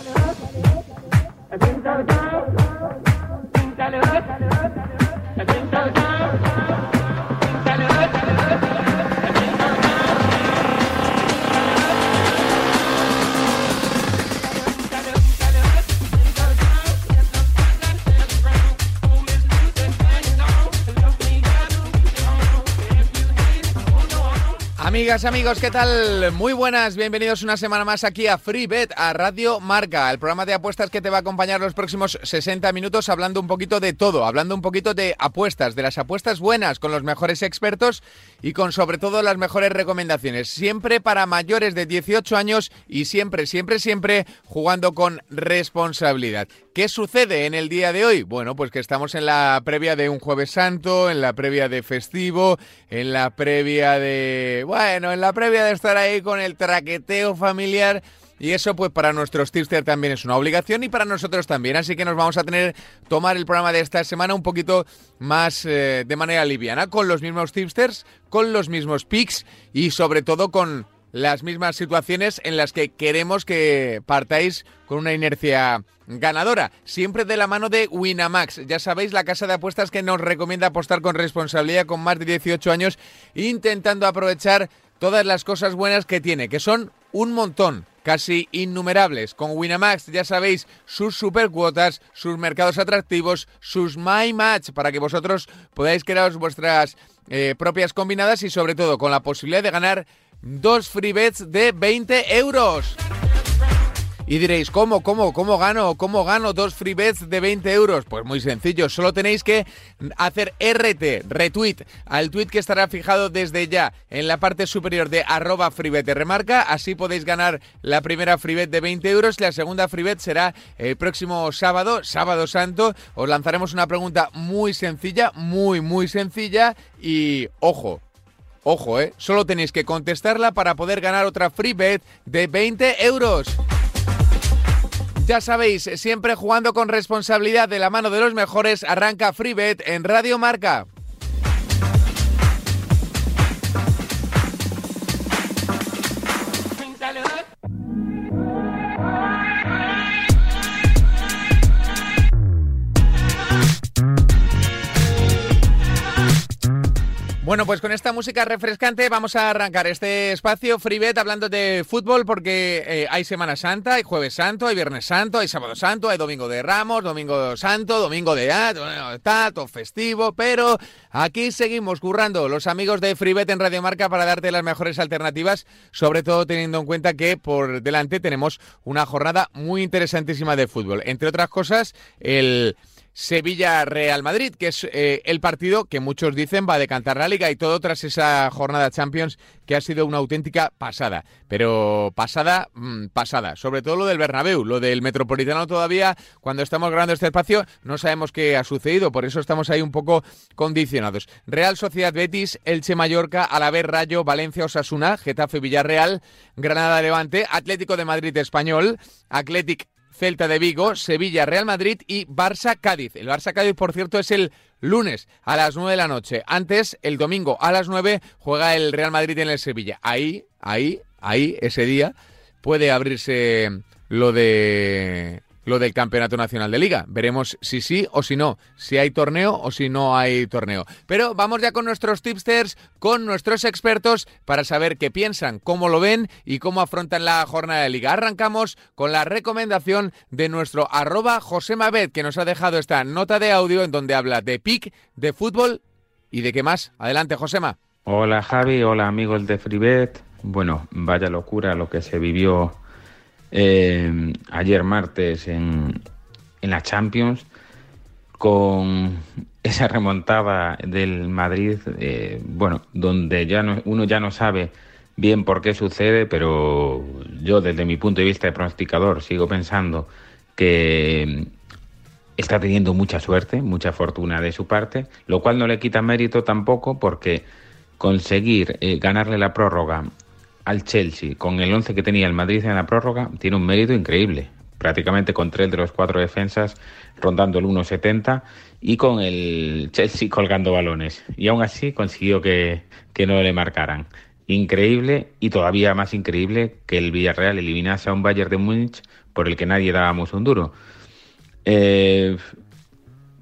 I think so, I think so, I think so, Amigas, amigos, ¿qué tal? Muy buenas, bienvenidos una semana más aquí a FreeBet, a Radio Marca, el programa de apuestas que te va a acompañar los próximos 60 minutos hablando un poquito de todo, hablando un poquito de apuestas, de las apuestas buenas, con los mejores expertos y con sobre todo las mejores recomendaciones. Siempre para mayores de 18 años y siempre, siempre, siempre jugando con responsabilidad. ¿Qué sucede en el día de hoy? Bueno, pues que estamos en la previa de un jueves santo, en la previa de festivo, en la previa de... Bueno, en la previa de estar ahí con el traqueteo familiar. Y eso pues para nuestros tipsters también es una obligación y para nosotros también. Así que nos vamos a tener tomar el programa de esta semana un poquito más eh, de manera liviana, con los mismos tipsters, con los mismos picks y sobre todo con las mismas situaciones en las que queremos que partáis con una inercia ganadora, siempre de la mano de Winamax. Ya sabéis, la casa de apuestas que nos recomienda apostar con responsabilidad con más de 18 años, intentando aprovechar todas las cosas buenas que tiene, que son un montón, casi innumerables. Con Winamax, ya sabéis, sus supercuotas, sus mercados atractivos, sus My Match, para que vosotros podáis crearos vuestras eh, propias combinadas y sobre todo con la posibilidad de ganar dos free bets de 20 euros. Y diréis, ¿cómo, cómo, cómo gano, cómo gano dos free bets de 20 euros? Pues muy sencillo, solo tenéis que hacer RT, retweet, al tweet que estará fijado desde ya en la parte superior de arroba freebet remarca, así podéis ganar la primera free bet de 20 euros, la segunda free bet será el próximo sábado, sábado santo, os lanzaremos una pregunta muy sencilla, muy, muy sencilla y ojo, Ojo, ¿eh? Solo tenéis que contestarla para poder ganar otra free bet de 20 euros. Ya sabéis, siempre jugando con responsabilidad de la mano de los mejores, arranca FreeBet en Radio Marca. Bueno, pues con esta música refrescante vamos a arrancar este espacio FreeBet hablando de fútbol porque eh, hay Semana Santa, hay Jueves Santo, hay Viernes Santo, hay Sábado Santo, hay Domingo de Ramos, Domingo Santo, Domingo de Tato, festivo, pero aquí seguimos currando los amigos de FreeBet en Radio Marca para darte las mejores alternativas, sobre todo teniendo en cuenta que por delante tenemos una jornada muy interesantísima de fútbol. Entre otras cosas, el Sevilla-Real Madrid, que es eh, el partido que muchos dicen va a decantar la liga y todo tras esa jornada Champions que ha sido una auténtica pasada. Pero pasada, mm, pasada. Sobre todo lo del Bernabéu, lo del Metropolitano todavía, cuando estamos grabando este espacio, no sabemos qué ha sucedido, por eso estamos ahí un poco condicionados. Real Sociedad Betis, Elche Mallorca, Alavés Rayo, Valencia Osasuna, Getafe Villarreal, Granada Levante, Atlético de Madrid Español, Atlético Celta de Vigo, Sevilla, Real Madrid y Barça Cádiz. El Barça Cádiz, por cierto, es el lunes a las 9 de la noche. Antes, el domingo a las 9, juega el Real Madrid en el Sevilla. Ahí, ahí, ahí, ese día puede abrirse lo de lo del Campeonato Nacional de Liga. Veremos si sí o si no, si hay torneo o si no hay torneo. Pero vamos ya con nuestros tipsters, con nuestros expertos para saber qué piensan, cómo lo ven y cómo afrontan la jornada de liga. Arrancamos con la recomendación de nuestro arroba Josemabet, que nos ha dejado esta nota de audio en donde habla de PIC, de fútbol y de qué más. Adelante, Josema. Hola Javi, hola amigos de FreeBet. Bueno, vaya locura lo que se vivió eh, ayer martes en, en la Champions con esa remontada del Madrid, eh, bueno, donde ya no, uno ya no sabe bien por qué sucede, pero yo desde mi punto de vista de pronosticador sigo pensando que está teniendo mucha suerte, mucha fortuna de su parte, lo cual no le quita mérito tampoco porque conseguir eh, ganarle la prórroga al Chelsea con el 11 que tenía el Madrid en la prórroga tiene un mérito increíble. Prácticamente con tres de los cuatro defensas rondando el 1,70 y con el Chelsea colgando balones. Y aún así consiguió que, no le marcaran. Increíble y todavía más increíble que el Villarreal eliminase a un Bayern de Múnich por el que nadie dábamos un duro. Eh,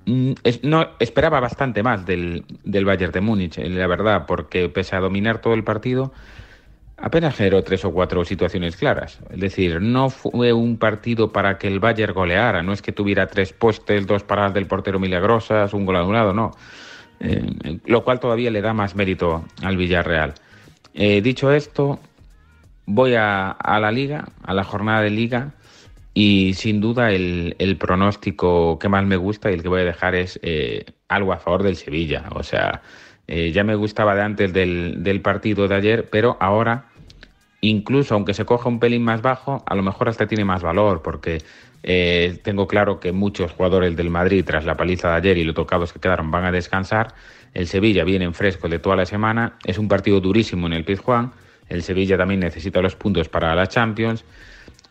mm, no, esperaba bastante más del, del Bayern de Múnich, la verdad, porque pese a dominar todo el partido, apenas generó tres o cuatro situaciones claras. Es decir, no fue un partido para que el Bayern goleara, no es que tuviera tres postes, dos paradas del portero milagrosas, un gol anulado, no. Eh, lo cual todavía le da más mérito al Villarreal. Eh, dicho esto, voy a, la liga, a la jornada de liga, y sin duda el, pronóstico que más me gusta y el que voy a dejar es eh, algo a favor del Sevilla. O sea, ya me gustaba de antes del, del partido de ayer, pero ahora incluso aunque se coja un pelín más bajo, a lo mejor hasta tiene más valor, porque eh, tengo claro que muchos jugadores del Madrid, tras la paliza de ayer y los tocados que quedaron, van a descansar. El Sevilla viene en fresco de toda la semana. Es un partido durísimo en el Pizjuán. El Sevilla también necesita los puntos para la Champions.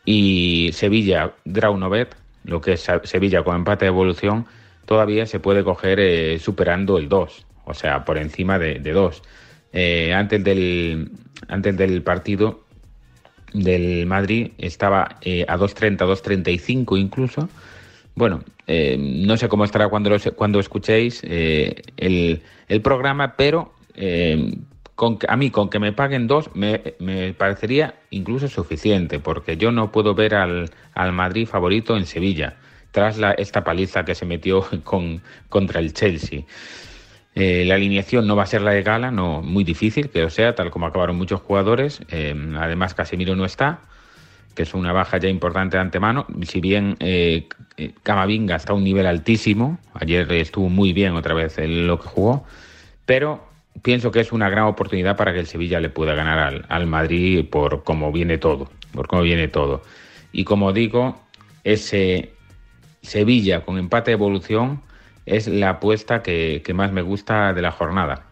Y Sevilla, Draunovet, lo que es Sevilla con empate de evolución, todavía se puede coger eh, superando el 2, o sea, por encima de, 2. Eh, antes, del, antes del partido del Madrid estaba eh, a 2.30, 2.35 incluso. Bueno, eh, no sé cómo estará cuando, cuando escuchéis eh, el, el, programa, pero con, a mí con que me paguen dos me, me, parecería incluso suficiente, porque yo no puedo ver al, al Madrid favorito en Sevilla, tras la, esta paliza que se metió con, contra el Chelsea. Eh, la alineación no va a ser la de Gala, no muy difícil que sea, tal como acabaron muchos jugadores. Eh, además, Casemiro no está, que es una baja ya importante de antemano. Si bien eh, Camavinga está a un nivel altísimo, ayer estuvo muy bien otra vez en lo que jugó, pero pienso que es una gran oportunidad para que el Sevilla le pueda ganar al, al Madrid por cómo viene todo, por cómo viene todo. Y como digo, ese Sevilla con empate de evolución es la apuesta que, más me gusta de la jornada.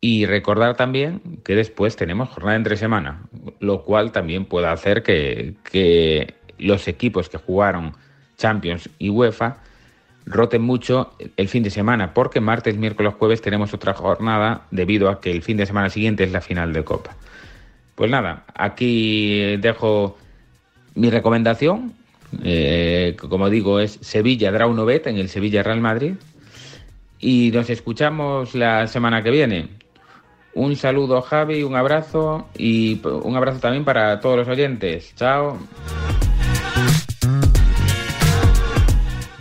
Y recordar también que después tenemos jornada entre semana, lo cual también puede hacer que, que, los equipos que jugaron Champions y UEFA roten mucho el fin de semana, porque martes, miércoles, jueves tenemos otra jornada debido a que el fin de semana siguiente es la final de Copa. Pues nada, aquí dejo mi recomendación eh, como digo, es Sevilla Draunovet en el Sevilla Real Madrid. Y nos escuchamos la semana que viene. Un saludo, Javi, un abrazo y un abrazo también para todos los oyentes. Chao.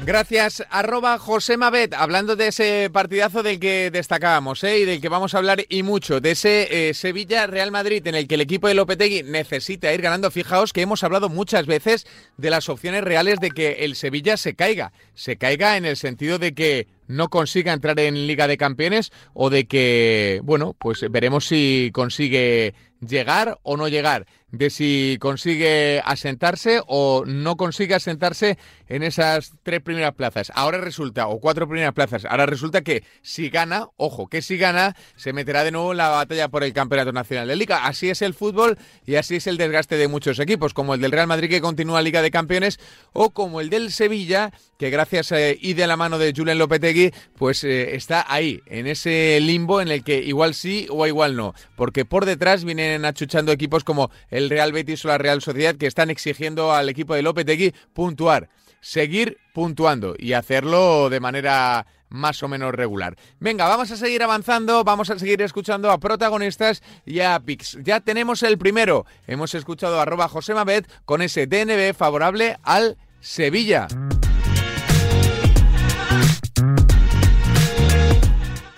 Gracias, arroba José Mabet, hablando de ese partidazo del que destacábamos ¿eh? y del que vamos a hablar y mucho, de ese eh, Sevilla-Real Madrid en el que el equipo de Lopetegui necesita ir ganando. Fijaos que hemos hablado muchas veces de las opciones reales de que el Sevilla se caiga. Se caiga en el sentido de que no consiga entrar en Liga de Campeones o de que, bueno, pues veremos si consigue llegar o no llegar de si consigue asentarse o no consigue asentarse en esas tres primeras plazas. Ahora resulta, o cuatro primeras plazas, ahora resulta que si gana, ojo, que si gana, se meterá de nuevo en la batalla por el Campeonato Nacional de Liga. Así es el fútbol y así es el desgaste de muchos equipos, como el del Real Madrid que continúa Liga de Campeones o como el del Sevilla, que gracias eh, y de la mano de Julen Lopetegui, pues eh, está ahí, en ese limbo en el que igual sí o igual no, porque por detrás achuchando equipos como el Real Betis o la Real Sociedad que están exigiendo al equipo de Lopetegui puntuar, seguir puntuando y hacerlo de manera más o menos regular. Venga, vamos a seguir avanzando, vamos a seguir escuchando a protagonistas y a Pix. Ya tenemos el primero. Hemos escuchado a José Mabet con ese DNB favorable al Sevilla.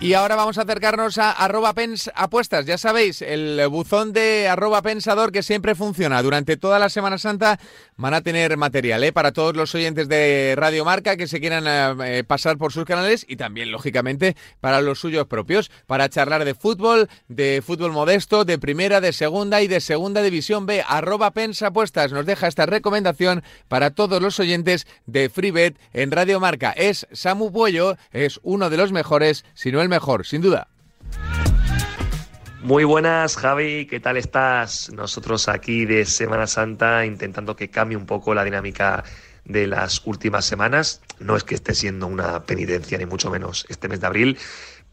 Y ahora vamos a acercarnos a arroba pens apuestas. Ya sabéis, el buzón de arroba pensador que siempre funciona. Durante toda la Semana Santa van a tener material ¿eh? para todos los oyentes de Radio Marca que se quieran eh, pasar por sus canales y también, lógicamente, para los suyos propios, para charlar de fútbol, de fútbol modesto, de primera, de segunda y de segunda división B. Arroba apuestas nos deja esta recomendación para todos los oyentes de FreeBet en Radio Marca. Es Samu Puello, es uno de los mejores, si no el mejor, sin duda. Muy buenas, Javi, ¿qué tal estás? Nosotros aquí de Semana Santa intentando que cambie un poco la dinámica de las últimas semanas. No es que esté siendo una penitencia, ni mucho menos este mes de abril,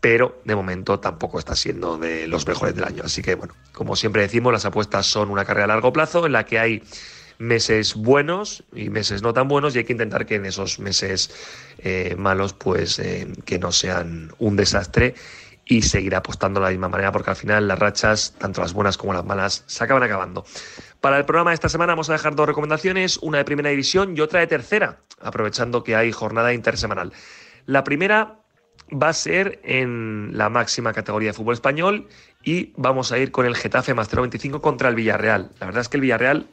pero de momento tampoco está siendo de los mejores del año. Así que, bueno, como siempre decimos, las apuestas son una carrera a largo plazo en la que hay meses buenos y meses no tan buenos y hay que intentar que en esos meses eh, malos pues eh, que no sean un desastre y seguir apostando de la misma manera porque al final las rachas, tanto las buenas como las malas, se acaban acabando. Para el programa de esta semana vamos a dejar dos recomendaciones, una de primera división y otra de tercera, aprovechando que hay jornada intersemanal. La primera va a ser en la máxima categoría de fútbol español y vamos a ir con el Getafe más 0.25 contra el Villarreal. La verdad es que el Villarreal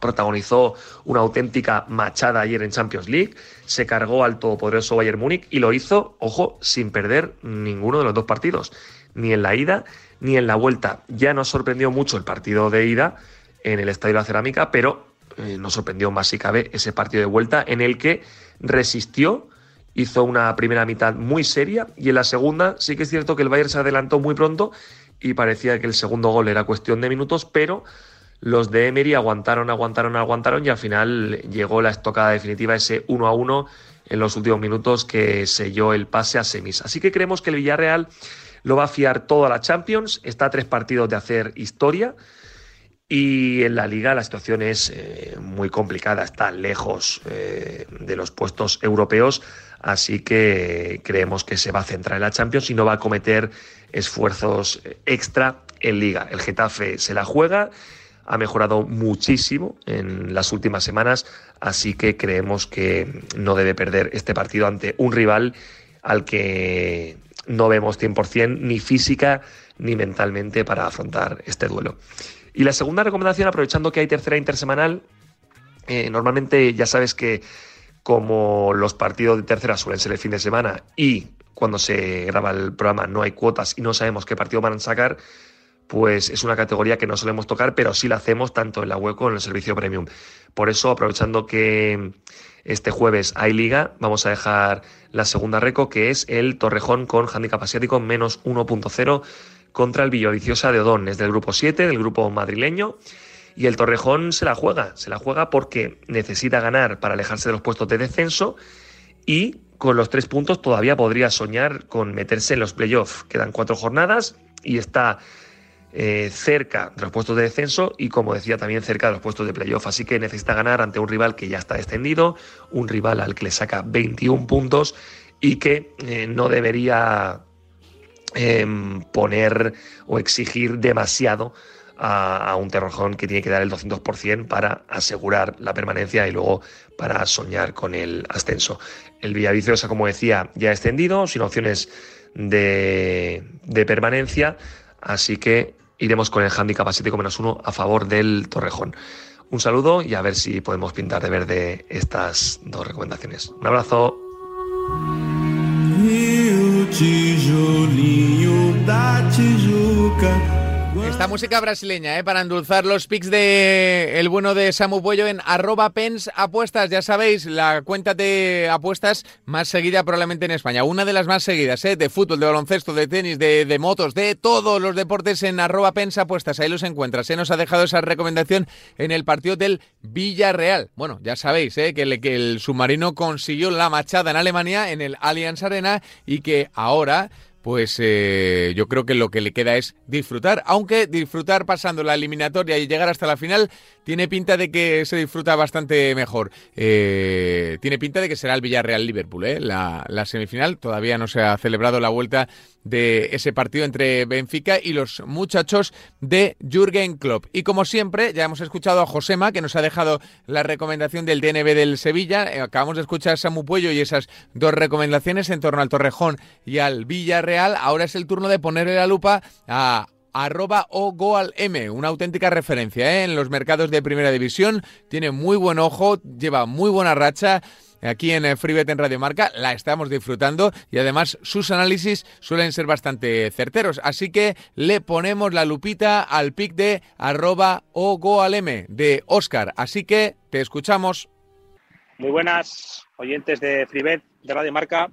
protagonizó una auténtica machada ayer en Champions League, se cargó al todopoderoso Bayern Múnich y lo hizo, ojo, sin perder ninguno de los dos partidos, ni en la ida ni en la vuelta. Ya nos sorprendió mucho el partido de ida en el Estadio de la Cerámica, pero eh, nos sorprendió más si cabe ese partido de vuelta en el que resistió, hizo una primera mitad muy seria y en la segunda sí que es cierto que el Bayern se adelantó muy pronto y parecía que el segundo gol era cuestión de minutos, pero los de Emery aguantaron, aguantaron, aguantaron y al final llegó la estocada definitiva, ese 1 a 1 en los últimos minutos que selló el pase a semis. Así que creemos que el Villarreal lo va a fiar todo a la Champions, está a tres partidos de hacer historia. Y en la liga la situación es eh, muy complicada, está lejos eh, de los puestos europeos, así que creemos que se va a centrar en la Champions y no va a cometer esfuerzos extra en liga. El Getafe se la juega, ha mejorado muchísimo en las últimas semanas, así que creemos que no debe perder este partido ante un rival al que no vemos 100% ni física ni mentalmente para afrontar este duelo. Y la segunda recomendación, aprovechando que hay tercera intersemanal, eh, normalmente ya sabes que como los partidos de tercera suelen ser el fin de semana y cuando se graba el programa no hay cuotas y no sabemos qué partido van a sacar, pues es una categoría que no solemos tocar, pero sí la hacemos tanto en la web como en el servicio premium. Por eso, aprovechando que este jueves hay liga, vamos a dejar la segunda reco, que es el Torrejón con handicap asiático menos 1.0 contra el Villaviciosa de Odón. Es del grupo 7, del grupo madrileño. Y el Torrejón se la juega, se la juega porque necesita ganar para alejarse de los puestos de descenso y con los tres puntos todavía podría soñar con meterse en los playoffs. Quedan cuatro jornadas y está eh, cerca de los puestos de descenso y, como decía, también cerca de los puestos de playoff. Así que necesita ganar ante un rival que ya está descendido, un rival al que le saca 21 puntos y que eh, no debería Em, poner o exigir demasiado a, un Terrojón que tiene que dar el 200% para asegurar la permanencia y luego para soñar con el ascenso. El Villaviciosa, como decía, ya extendido, sin opciones de, permanencia, así que iremos con el handicap a 7 menos 1 a favor del Torrejón. Un saludo y a ver si podemos pintar de verde estas dos recomendaciones. Un abrazo. Esta música brasileña, ¿eh? para endulzar los pics de el bueno de Samu Puello en arroba pens apuestas. Ya sabéis, la cuenta de apuestas más seguida probablemente en España. Una de las más seguidas, ¿eh? de fútbol, de baloncesto, de tenis, de, motos, de todos los deportes en arroba pens apuestas. Ahí los encuentras. Se nos ha dejado esa recomendación en el partido del Villarreal. Bueno, ya sabéis ¿eh? que, que el submarino consiguió la machada en Alemania, en el Allianz Arena, y que ahora pues eh, yo creo que lo que le queda es disfrutar, aunque disfrutar pasando la eliminatoria y llegar hasta la final tiene pinta de que se disfruta bastante mejor. Eh, tiene pinta de que será el Villarreal-Liverpool, ¿eh? la, la, semifinal. Todavía no se ha celebrado la vuelta de ese partido entre Benfica y los muchachos de Jürgen Klopp. Y como siempre, ya hemos escuchado a Josema, que nos ha dejado la recomendación del DNB del Sevilla. Eh, acabamos de escuchar a Samu Puello y esas dos recomendaciones en torno al Torrejón y al Villarreal. Ahora es el turno de ponerle la lupa a arroba o M, una auténtica referencia ¿eh? en los mercados de primera división. Tiene muy buen ojo, lleva muy buena racha. Aquí en FreeBet en Radio Marca la estamos disfrutando y además sus análisis suelen ser bastante certeros. Así que le ponemos la lupita al pic de arroba de Oscar. Así que te escuchamos. Muy buenas oyentes de FreeBet de Radio Marca.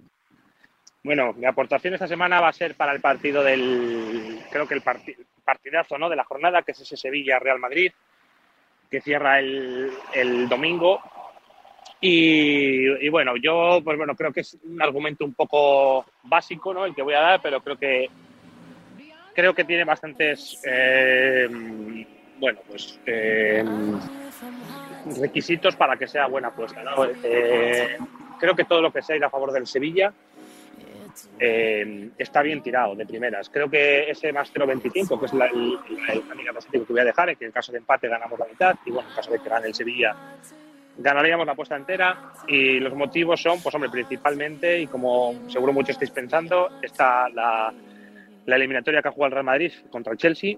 Bueno, mi aportación esta semana va a ser para el partido del, creo que el partidazo ¿no? de la jornada, que es ese Sevilla-Real Madrid, que cierra el, domingo. Y, bueno, yo pues bueno, creo que es un argumento un poco básico ¿no? el que voy a dar, pero creo que creo que tiene bastantes eh, bueno, pues eh, requisitos para que sea buena apuesta. Eh, creo que todo lo que sea ir a favor del Sevilla está bien tirado de primeras. Creo que ese más 0.25, que es la, el, el, positivo que voy a dejar, es que en caso de empate ganamos la mitad y bueno, en caso de que gane el Sevilla ganaríamos la apuesta entera y los motivos son, pues hombre, principalmente, y como seguro muchos estáis pensando, está la, la eliminatoria que ha jugado el Real Madrid contra el Chelsea,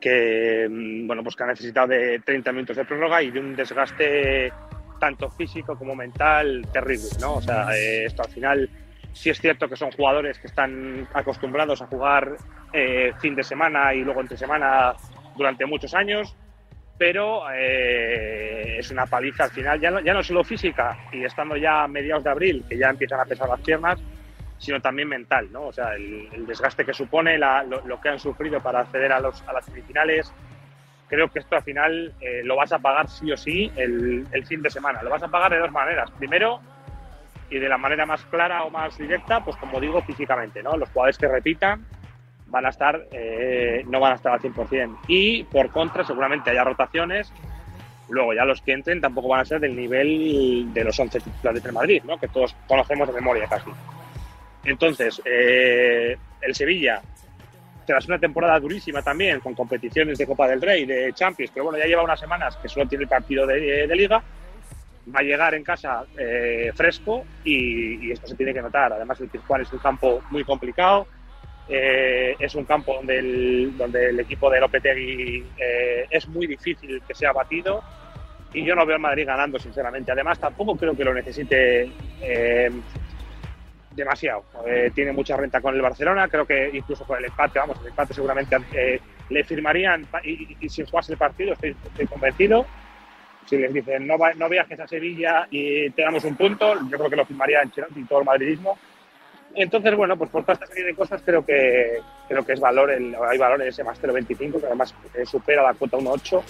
que, mm, bueno, pues que ha necesitado de 30 minutos de prórroga y de un desgaste tanto físico como mental terrible, ¿no? O sea, eh, esto al final sí es cierto que son jugadores que están acostumbrados a jugar eh, fin de semana y luego entre semana durante muchos años, pero eh, es una paliza al final, ya no, ya no solo física y estando ya a mediados de abril, que ya empiezan a pesar las piernas, sino también mental, ¿no? O sea, el, desgaste que supone, lo, que han sufrido para acceder a, los, a las semifinales. Creo que esto al final eh, lo vas a pagar sí o sí el, el, fin de semana. Lo vas a pagar de dos maneras. Primero, y de la manera más clara o más directa, pues como digo, físicamente, ¿no? Los jugadores que repitan, van a estar, eh, no van a estar al 100%. Y por contra, seguramente haya rotaciones. Luego ya los que entren tampoco van a ser del nivel de los 11 titulares de Madrid, ¿no? que todos conocemos de memoria casi. Entonces, eh, el Sevilla, tras una temporada durísima también, con competiciones de Copa del Rey, de Champions, pero bueno, ya lleva unas semanas que solo tiene el partido de, Liga, va a llegar en casa eh, fresco y, esto se tiene que notar. Además, el Pizjuán es un campo muy complicado, eh, es un campo donde el, donde el equipo de Lopetegui eh, es muy difícil que sea batido y yo no veo a Madrid ganando, sinceramente. Además, tampoco creo que lo necesite eh, demasiado. tiene mucha renta con el Barcelona, creo que incluso con el empate, vamos, el empate seguramente le firmarían y, sin jugarse el partido, estoy, convencido. Si les dicen no, no viajes a Sevilla y te damos un punto, yo creo que lo firmaría en y todo el madridismo entonces, bueno, pues por toda esta serie de cosas creo que creo que es valor, el, hay valor en ese más 0,25, que además eh, supera la cuota 1,8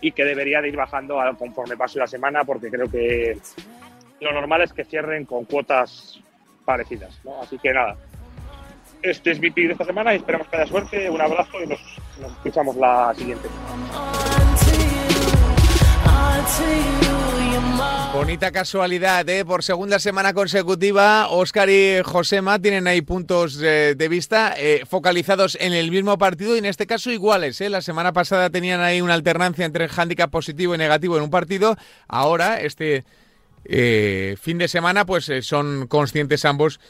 y que debería de ir bajando conforme pase la semana porque creo que lo normal es que cierren con cuotas parecidas. Así que nada, este es mi pick de esta semana y esperamos que haya suerte. Un abrazo y nos, nos escuchamos la siguiente. Bonita casualidad, ¿eh? Por segunda semana consecutiva, Oscar y Josema tienen ahí puntos eh, de vista eh, focalizados en el mismo partido y en este caso iguales. La semana pasada tenían ahí una alternancia entre el handicap positivo y negativo en un partido. Ahora, este fin de semana, pues son conscientes ambos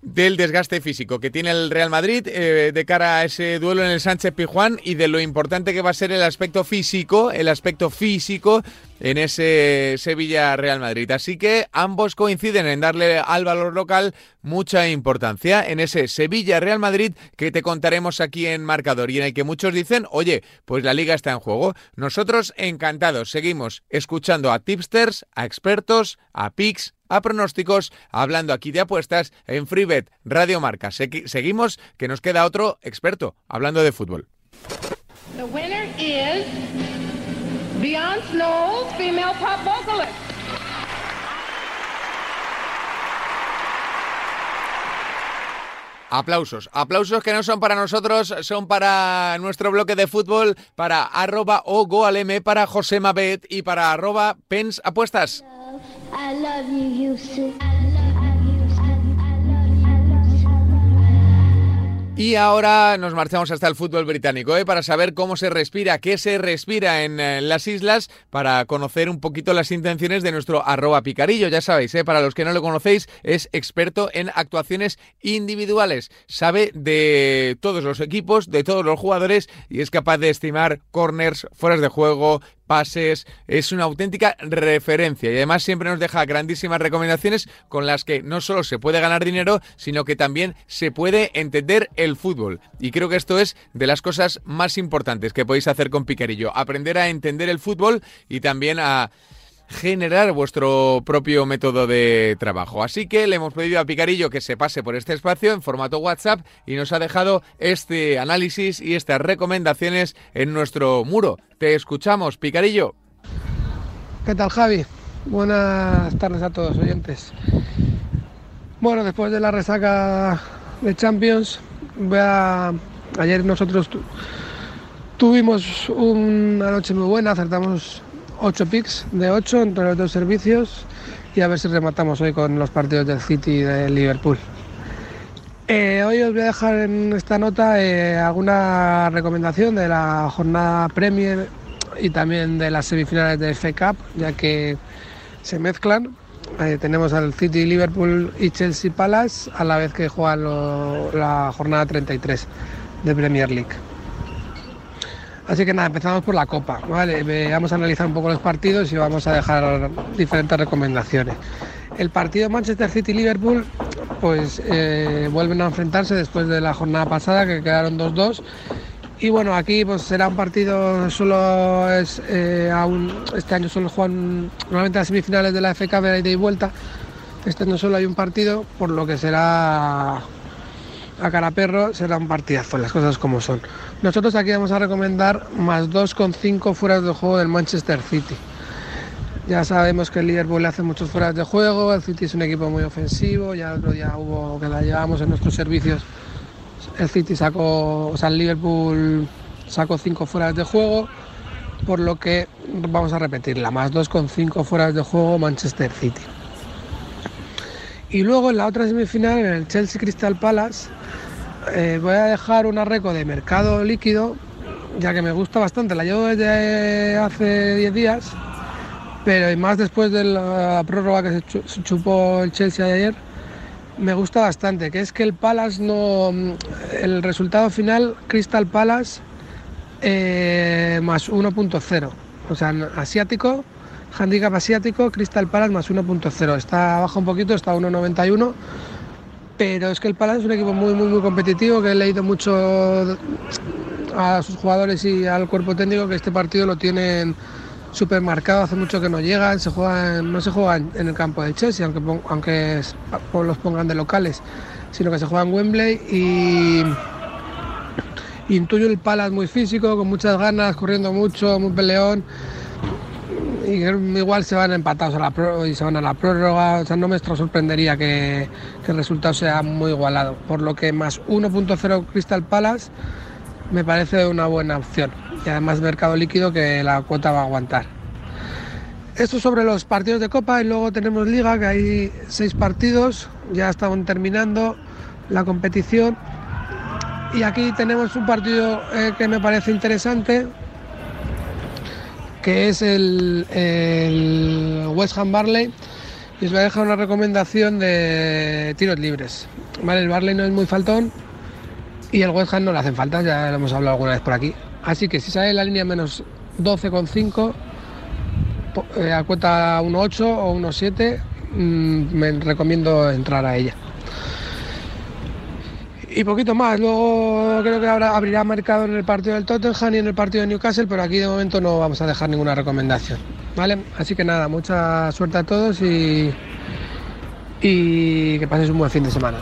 del desgaste físico que tiene el Real Madrid de cara a ese duelo en el Sánchez Pijuán y de lo importante que va a ser el aspecto físico, el aspecto físico en ese Sevilla Real Madrid. Así que ambos coinciden en darle al valor local mucha importancia en ese Sevilla Real Madrid que te contaremos aquí en marcador y en el que muchos dicen, oye, pues la liga está en juego. Nosotros encantados, seguimos escuchando a tipsters, a expertos, a picks, a pronósticos, hablando aquí de apuestas en FreeBet Radio Marca. seguimos, que nos queda otro experto hablando de fútbol. Female pop vocalist. Aplausos, aplausos que no son para nosotros, son para nuestro bloque de fútbol, para arroba o goalm, para José Mabet y para arroba pens apuestas. I love you, Y ahora nos marchamos hasta el fútbol británico ¿eh? para saber cómo se respira, qué se respira en, eh, las islas, para conocer un poquito las intenciones de nuestro arroba picarillo. Ya sabéis, ¿eh? para los que no lo conocéis, es experto en actuaciones individuales. Sabe de todos los equipos, de todos los jugadores y es capaz de estimar corners, fueras de juego, pases, es una auténtica referencia y además siempre nos deja grandísimas recomendaciones con las que no solo se puede ganar dinero, sino que también se puede entender el fútbol. Y creo que esto es de las cosas más importantes que podéis hacer con Picarillo, aprender a entender el fútbol y también a generar vuestro propio método de trabajo. Así que le hemos pedido a Picarillo que se pase por este espacio en formato WhatsApp y nos ha dejado este análisis y estas recomendaciones en nuestro muro. Te escuchamos, Picarillo. ¿Qué tal, Javi? Buenas tardes a todos oyentes. Bueno, después de la resaca de Champions, voy a... ayer nosotros Tuvimos una noche muy buena, acertamos 8 picks de 8 entre los dos servicios y a ver si rematamos hoy con los partidos del City y del Liverpool. Eh, hoy os voy a dejar en esta nota eh, alguna recomendación de la jornada Premier y también de las semifinales de FA Cup, ya que se mezclan. Eh, tenemos al City, Liverpool y Chelsea Palace a la vez que juegan la jornada 33 de Premier League. Así que nada, empezamos por la Copa. ¿vale? Vamos a analizar un poco los partidos y vamos a dejar diferentes recomendaciones. El partido Manchester City-Liverpool, pues eh, vuelven a enfrentarse después de la jornada pasada que quedaron 2-2. Y bueno, aquí pues será un partido solo es eh, este año solo juegan normalmente las semifinales de la FK de ida y vuelta. Este año solo hay un partido, por lo que será a cara perro, será un partidazo, las cosas como son. Nosotros aquí vamos a recomendar más 2,5 fuera de juego del Manchester City. Ya sabemos que el Liverpool hace muchos fueras de juego, el City es un equipo muy ofensivo, ya otro día hubo que la llevamos en nuestros servicios. El City sacó, o sea, el Liverpool sacó 5 fueras de juego, por lo que vamos a repetirla, más 2,5 fueras de juego Manchester City. Y luego en la otra semifinal, en el Chelsea Crystal Palace, eh, voy a dejar una reco de mercado líquido, ya que me gusta bastante. La llevo desde hace 10 días, pero más después de la prórroga que se chupó el Chelsea de ayer, me gusta bastante. Que es que el Palace no. El resultado final, Crystal Palace eh, más 1.0. O sea, asiático, handicap asiático, Crystal Palace más 1.0. Está baja un poquito, está 1.91 pero es que el Palace es un equipo muy, muy, muy competitivo, que he leído mucho a sus jugadores y al cuerpo técnico que este partido lo tienen súper marcado, hace mucho que no llegan, se juegan, no se juegan en el campo de Chelsea, aunque, aunque los pongan de locales, sino que se juega en Wembley y intuyo el Palace muy físico, con muchas ganas, corriendo mucho, muy peleón igual se van empatados a la y se van a la prórroga. O sea, no me sorprendería que, el resultado sea muy igualado. Por lo que más 1.0 Crystal Palace me parece una buena opción. Y además mercado líquido que la cuota va a aguantar. Esto sobre los partidos de Copa y luego tenemos Liga, que hay seis partidos, ya están terminando la competición. Y aquí tenemos un partido eh, que me parece interesante, que es el, West Ham Barley. Y os voy a dejar una recomendación de tiros libres. Vale, el Barley no es muy faltón y el West Ham no le hacen falta, ya lo hemos hablado alguna vez por aquí. Así que si sale la línea menos 12,5 eh, a cuota 1,8 o 1,7, mm, me recomiendo entrar a ella y poquito más. Luego creo que ahora abrirá mercado en el partido del Tottenham y en el partido de Newcastle, pero aquí de momento no vamos a dejar ninguna recomendación. ¿Vale? Así que nada, mucha suerte a todos y, y que paséis un buen fin de semana.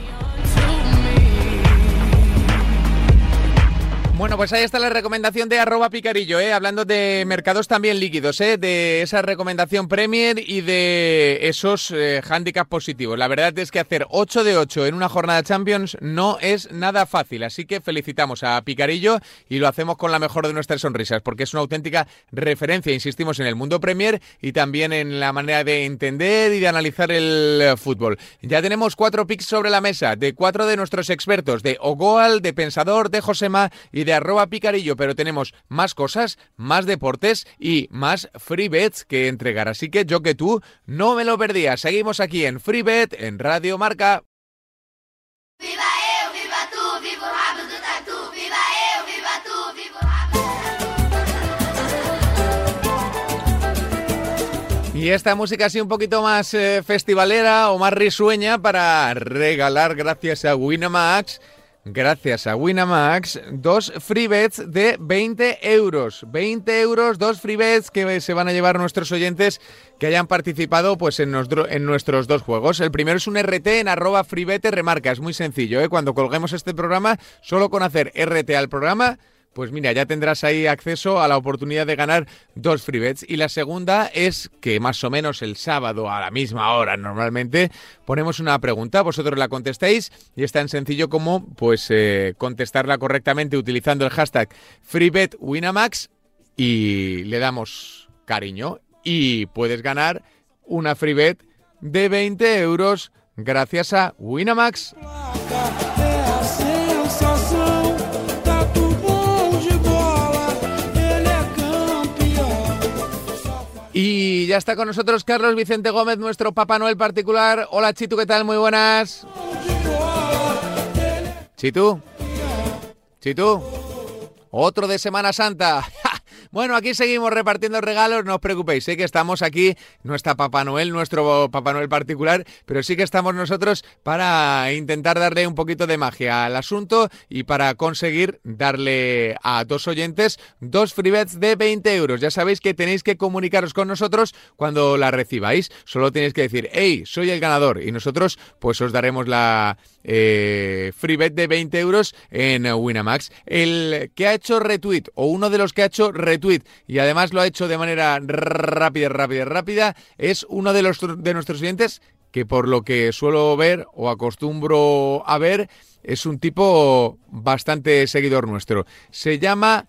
Bueno, pues ahí está la recomendación de picarillo, ¿eh? hablando de mercados también líquidos, ¿eh? de esa recomendación Premier y de esos eh, handicaps positivos. La verdad es que hacer 8 de 8 en una jornada Champions no es nada fácil, así que felicitamos a Picarillo y lo hacemos con la mejor de nuestras sonrisas, porque es una auténtica referencia, insistimos, en el mundo Premier y también en la manera de entender y de analizar el fútbol. Ya tenemos cuatro picks sobre la mesa de cuatro de nuestros expertos, de Ogoal, de Pensador, de Josema y de arroba picarillo, pero tenemos más cosas, más deportes y más free bets que entregar. Así que yo que tú no me lo perdías. Seguimos aquí en Free Bet en Radio Marca. Y esta música así un poquito más eh, festivalera o más risueña para regalar gracias a Winamax gracias a Winamax, dos free bets de 20 euros. 20 euros, dos free bets que se van a llevar nuestros oyentes que hayan participado pues, en, en nuestros dos juegos. El primero es un RT en arroba freebet remarca. Es muy sencillo, ¿eh? Cuando colguemos este programa, solo con hacer RT al programa pues mira, ya tendrás ahí acceso a la oportunidad de ganar dos free bets. Y la segunda es que más o menos el sábado a la misma hora normalmente ponemos una pregunta, vosotros la contestáis y es tan sencillo como pues eh, contestarla correctamente utilizando el hashtag FreeBetWinamax y le damos cariño y puedes ganar una free bet de 20 euros gracias a Winamax. Y ya está con nosotros Carlos Vicente Gómez, nuestro Papá Noel particular. Hola Chitu, ¿qué tal? Muy buenas. Chitu. Chitu. Otro de Semana Santa. Bueno, aquí seguimos repartiendo regalos, no os preocupéis, sé que estamos aquí, no está Papá Noel, nuestro Papá Noel particular, pero sí que estamos nosotros para intentar darle un poquito de magia al asunto y para conseguir darle a dos oyentes dos free bets de 20 euros. Ya sabéis que tenéis que comunicaros con nosotros cuando la recibáis, solo tenéis que decir, hey, soy el ganador y nosotros pues os daremos la eh, free bet de 20 euros en Winamax. El que ha hecho retweet o uno de los que ha hecho retweet tweet y además lo ha hecho de manera rápida, rápida, rápida, es uno de, los, de nuestros clientes que por lo que suelo ver o acostumbro a ver, es un tipo bastante seguidor nuestro. Se llama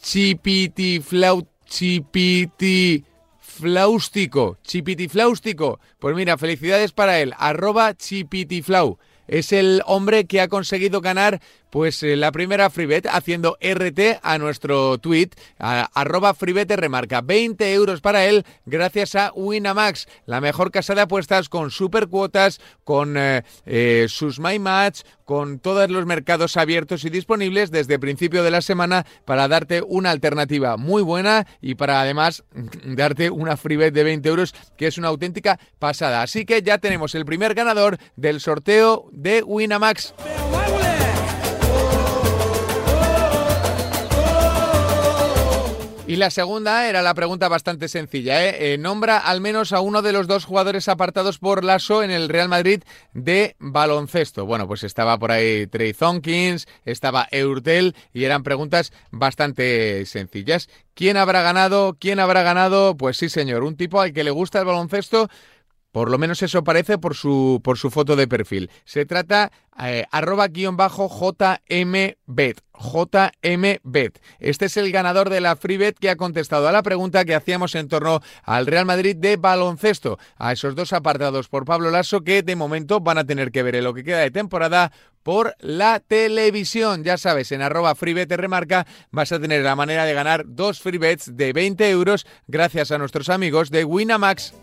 Chipitiflau... Chipitiflaustico. Chipitiflaustico. Pues mira, felicidades para él. Arroba Chipitiflau. Es el hombre que ha conseguido ganar pues eh, la primera freebet haciendo RT a nuestro tweet, arroba freebet remarca. 20 euros para él gracias a Winamax, la mejor casa de apuestas con super cuotas, con eh, eh, sus My Match, con todos los mercados abiertos y disponibles desde principio de la semana para darte una alternativa muy buena y para además darte una freebet de 20 euros que es una auténtica pasada. Así que ya tenemos el primer ganador del sorteo de Winamax. Y la segunda era la pregunta bastante sencilla. ¿eh? ¿eh? nombra al menos a uno de los dos jugadores apartados por Lasso en el Real Madrid de baloncesto. Bueno, pues estaba por ahí Trey Zonkins, estaba Eurtel y eran preguntas bastante sencillas. ¿Quién habrá ganado? ¿Quién habrá ganado? Pues sí, señor, un tipo al que le gusta el baloncesto por lo menos eso parece por su, por su foto de perfil. Se trata eh, arroba guion bajo JMBet. JMBet. Este es el ganador de la FreeBet que ha contestado a la pregunta que hacíamos en torno al Real Madrid de baloncesto. A esos dos apartados por Pablo Lasso que de momento van a tener que ver en lo que queda de temporada por la televisión. Ya sabes, en arroba FreeBet remarca vas a tener la manera de ganar dos FreeBets de 20 euros gracias a nuestros amigos de Winamax.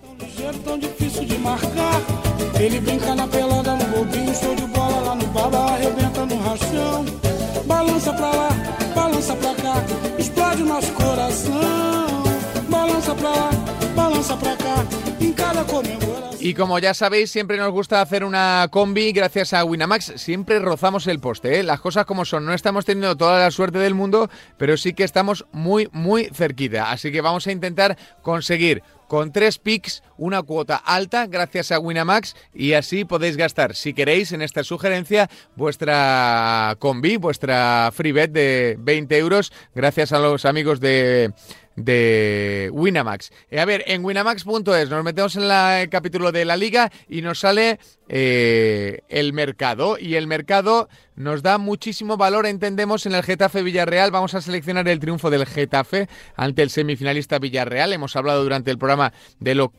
Y como ya sabéis, siempre nos gusta hacer una combi gracias a Winamax. Siempre rozamos el poste, ¿eh? las cosas como son. No estamos teniendo toda la suerte del mundo, pero sí que estamos muy, muy cerquita. Así que vamos a intentar conseguir con tres picks, una cuota alta gracias a Winamax y así podéis gastar, si queréis, en esta sugerencia, vuestra combi, vuestra free bet de 20 euros gracias a los amigos de de Winamax. Eh, a ver, en winamax.es nos metemos en el capítulo de la liga y nos sale eh, el mercado. Y el mercado nos da muchísimo valor, entendemos, en el Getafe Villarreal. Vamos a seleccionar el triunfo del Getafe ante el semifinalista Villarreal. Hemos hablado durante el programa de lo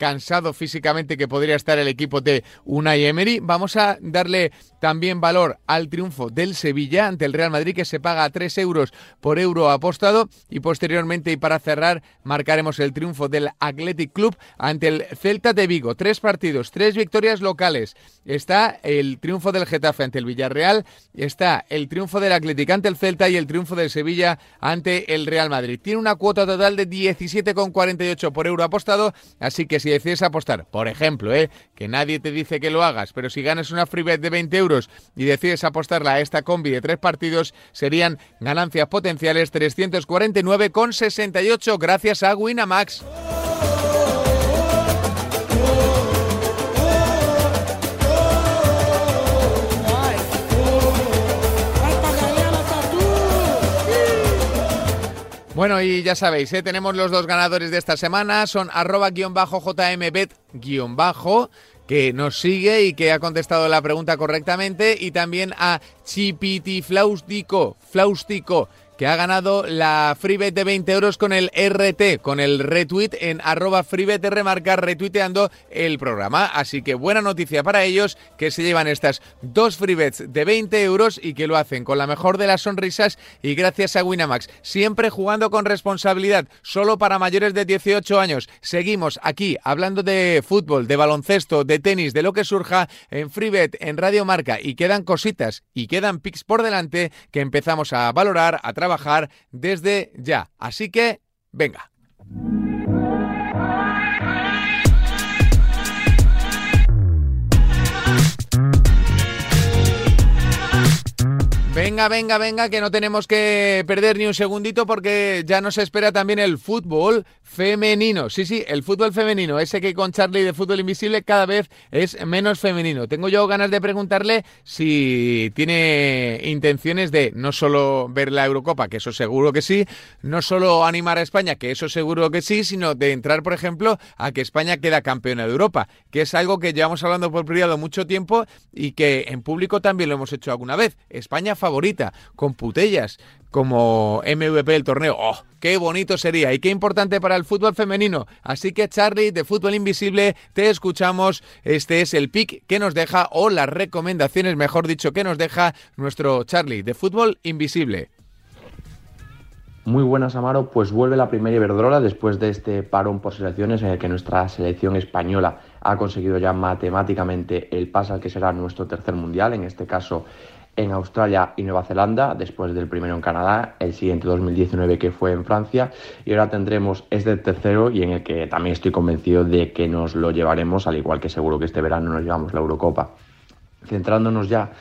cansado físicamente que podría estar el equipo de Unai Emery. Vamos a darle también valor al triunfo del Sevilla ante el Real Madrid que se paga a 3 euros por euro apostado y posteriormente y para cerrar marcaremos el triunfo del Athletic Club ante el Celta de Vigo. Tres partidos, tres victorias locales. Está el triunfo del Getafe ante el Villarreal, está el triunfo del Athletic ante el Celta y el triunfo del Sevilla ante el Real Madrid. Tiene una cuota total de 17,48 por euro apostado, así que si decides apostar, por ejemplo, ¿eh? que nadie te dice que lo hagas, pero si ganas una free bet de 20 euros y decides apostarla a esta combi de tres partidos, serían ganancias potenciales 349,68 gracias a Winamax. Bueno, y ya sabéis, ¿eh? tenemos los dos ganadores de esta semana, son arroba guion bajo jmbet guion bajo que nos sigue y que ha contestado la pregunta correctamente, y también a Chipiti Flaustico, Flaustico que ha ganado la freebet de 20 euros con el RT, con el retweet en arroba freebet remarcar retuiteando el programa. Así que buena noticia para ellos que se llevan estas dos freebets de 20 euros y que lo hacen con la mejor de las sonrisas y gracias a Winamax. Siempre jugando con responsabilidad, solo para mayores de 18 años. Seguimos aquí hablando de fútbol, de baloncesto, de tenis, de lo que surja en freebet, en Radio Marca y quedan cositas y quedan pics por delante que empezamos a valorar, a trabajar trabajar desde ya. Así que, venga. Venga, venga, venga, que no tenemos que perder ni un segundito porque ya nos espera también el fútbol femenino. Sí, sí, el fútbol femenino. Ese que con Charlie de Fútbol Invisible cada vez es menos femenino. Tengo yo ganas de preguntarle si tiene intenciones de no solo ver la Eurocopa, que eso seguro que sí, no solo animar a España, que eso seguro que sí, sino de entrar, por ejemplo, a que España queda campeona de Europa, que es algo que llevamos hablando por privado mucho tiempo y que en público también lo hemos hecho alguna vez. España favorita, con putellas, como MVP del torneo. ¡Oh, qué bonito sería! Y qué importante para el fútbol femenino. Así que Charlie, de Fútbol Invisible, te escuchamos. Este es el pick que nos deja, o las recomendaciones, mejor dicho, que nos deja nuestro Charlie, de Fútbol Invisible. Muy buenas, Amaro. Pues vuelve la primera Iberdrola después de este parón por selecciones en el que nuestra selección española ha conseguido ya matemáticamente el paso al que será nuestro tercer mundial, en este caso en Australia y Nueva Zelanda, después del primero en Canadá, el siguiente 2019 que fue en Francia, y ahora tendremos este tercero y en el que también estoy convencido de que nos lo llevaremos, al igual que seguro que este verano nos llevamos la Eurocopa. Centrándonos ya